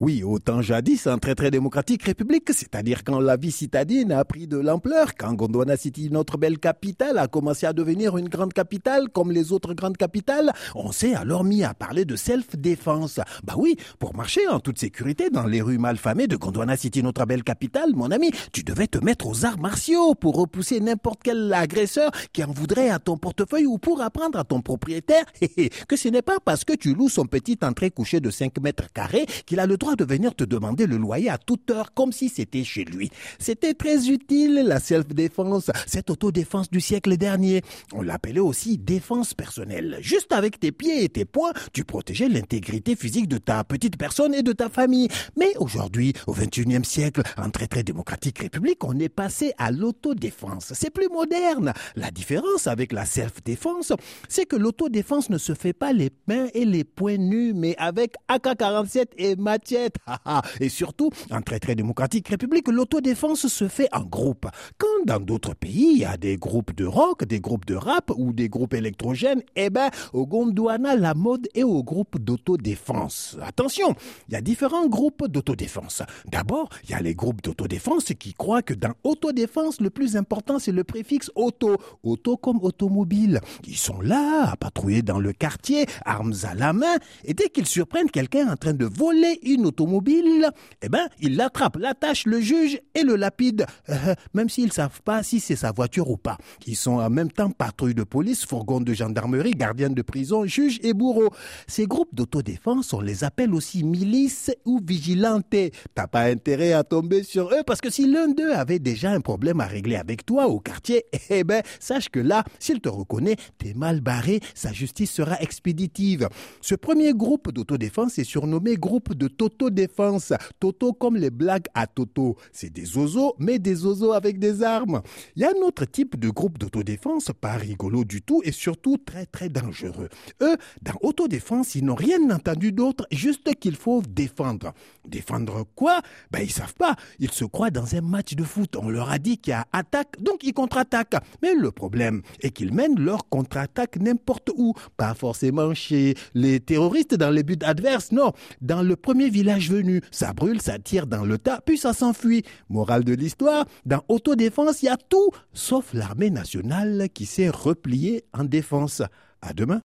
Oui, autant jadis en très très démocratique république, c'est-à-dire quand la vie citadine a pris de l'ampleur, quand Gondwana City, notre belle capitale, a commencé à devenir une grande capitale comme les autres grandes capitales, on s'est alors mis à parler de self-défense. Bah oui, pour marcher en toute sécurité dans les rues malfamées de Gondwana City, notre belle capitale, mon ami, tu devais te mettre aux arts martiaux pour repousser n'importe quel agresseur qui en voudrait à ton portefeuille ou pour apprendre à ton propriétaire que ce n'est pas parce que tu loues son petit entrée couché de 5 mètres carrés qu'il a le droit de venir te demander le loyer à toute heure comme si c'était chez lui. C'était très utile, la self-défense, cette autodéfense du siècle dernier. On l'appelait aussi défense personnelle. Juste avec tes pieds et tes poings, tu protégeais l'intégrité physique de ta petite personne et de ta famille. Mais aujourd'hui, au 21e siècle, en très très démocratique république, on est passé à l'autodéfense. C'est plus moderne. La différence avec la self-défense, c'est que l'autodéfense ne se fait pas les mains et les poings nus, mais avec AK-47 et matière Et surtout, en très très démocratique république, l'autodéfense se fait en groupe. Quand dans d'autres pays, il y a des groupes de rock, des groupes de rap ou des groupes électrogènes, eh ben, au Gondwana, la mode est au groupe d'autodéfense. Attention, il y a différents groupes d'autodéfense. D'abord, il y a les groupes d'autodéfense qui croient que dans autodéfense, le plus important, c'est le préfixe auto. Auto comme automobile. Ils sont là, à patrouiller dans le quartier, armes à la main, et dès qu'ils surprennent quelqu'un en train de voler une automobile, eh ben, il l'attrape, l'attache, le juge et le lapide, euh, même s'ils savent pas si c'est sa voiture ou pas. Ils sont en même temps patrouille de police, fourgon de gendarmerie, gardien de prison, juge et bourreau. Ces groupes d'autodéfense, on les appelle aussi milices ou vigilantes. T'as pas intérêt à tomber sur eux parce que si l'un d'eux avait déjà un problème à régler avec toi au quartier, eh ben, sache que là, s'il te reconnaît, t'es mal barré, sa justice sera expéditive. Ce premier groupe d'autodéfense est surnommé groupe de Toto-défense. Toto comme les blagues à Toto. C'est des oiseaux, mais des oiseaux avec des armes. Il y a un autre type de groupe d'autodéfense, pas rigolo du tout et surtout très très dangereux. Eux, dans autodéfense, ils n'ont rien entendu d'autre, juste qu'il faut défendre. Défendre quoi? Ben ils savent pas. Ils se croient dans un match de foot. On leur a dit qu'il y a attaque, donc ils contre-attaquent. Mais le problème est qu'ils mènent leur contre-attaque n'importe où. Pas forcément chez les terroristes dans les buts adverses, non. Dans le premier village venu. Ça brûle, ça tire dans le tas, puis ça s'enfuit. Morale de l'histoire, dans autodéfense, il y a tout, sauf l'armée nationale qui s'est repliée en défense. À demain.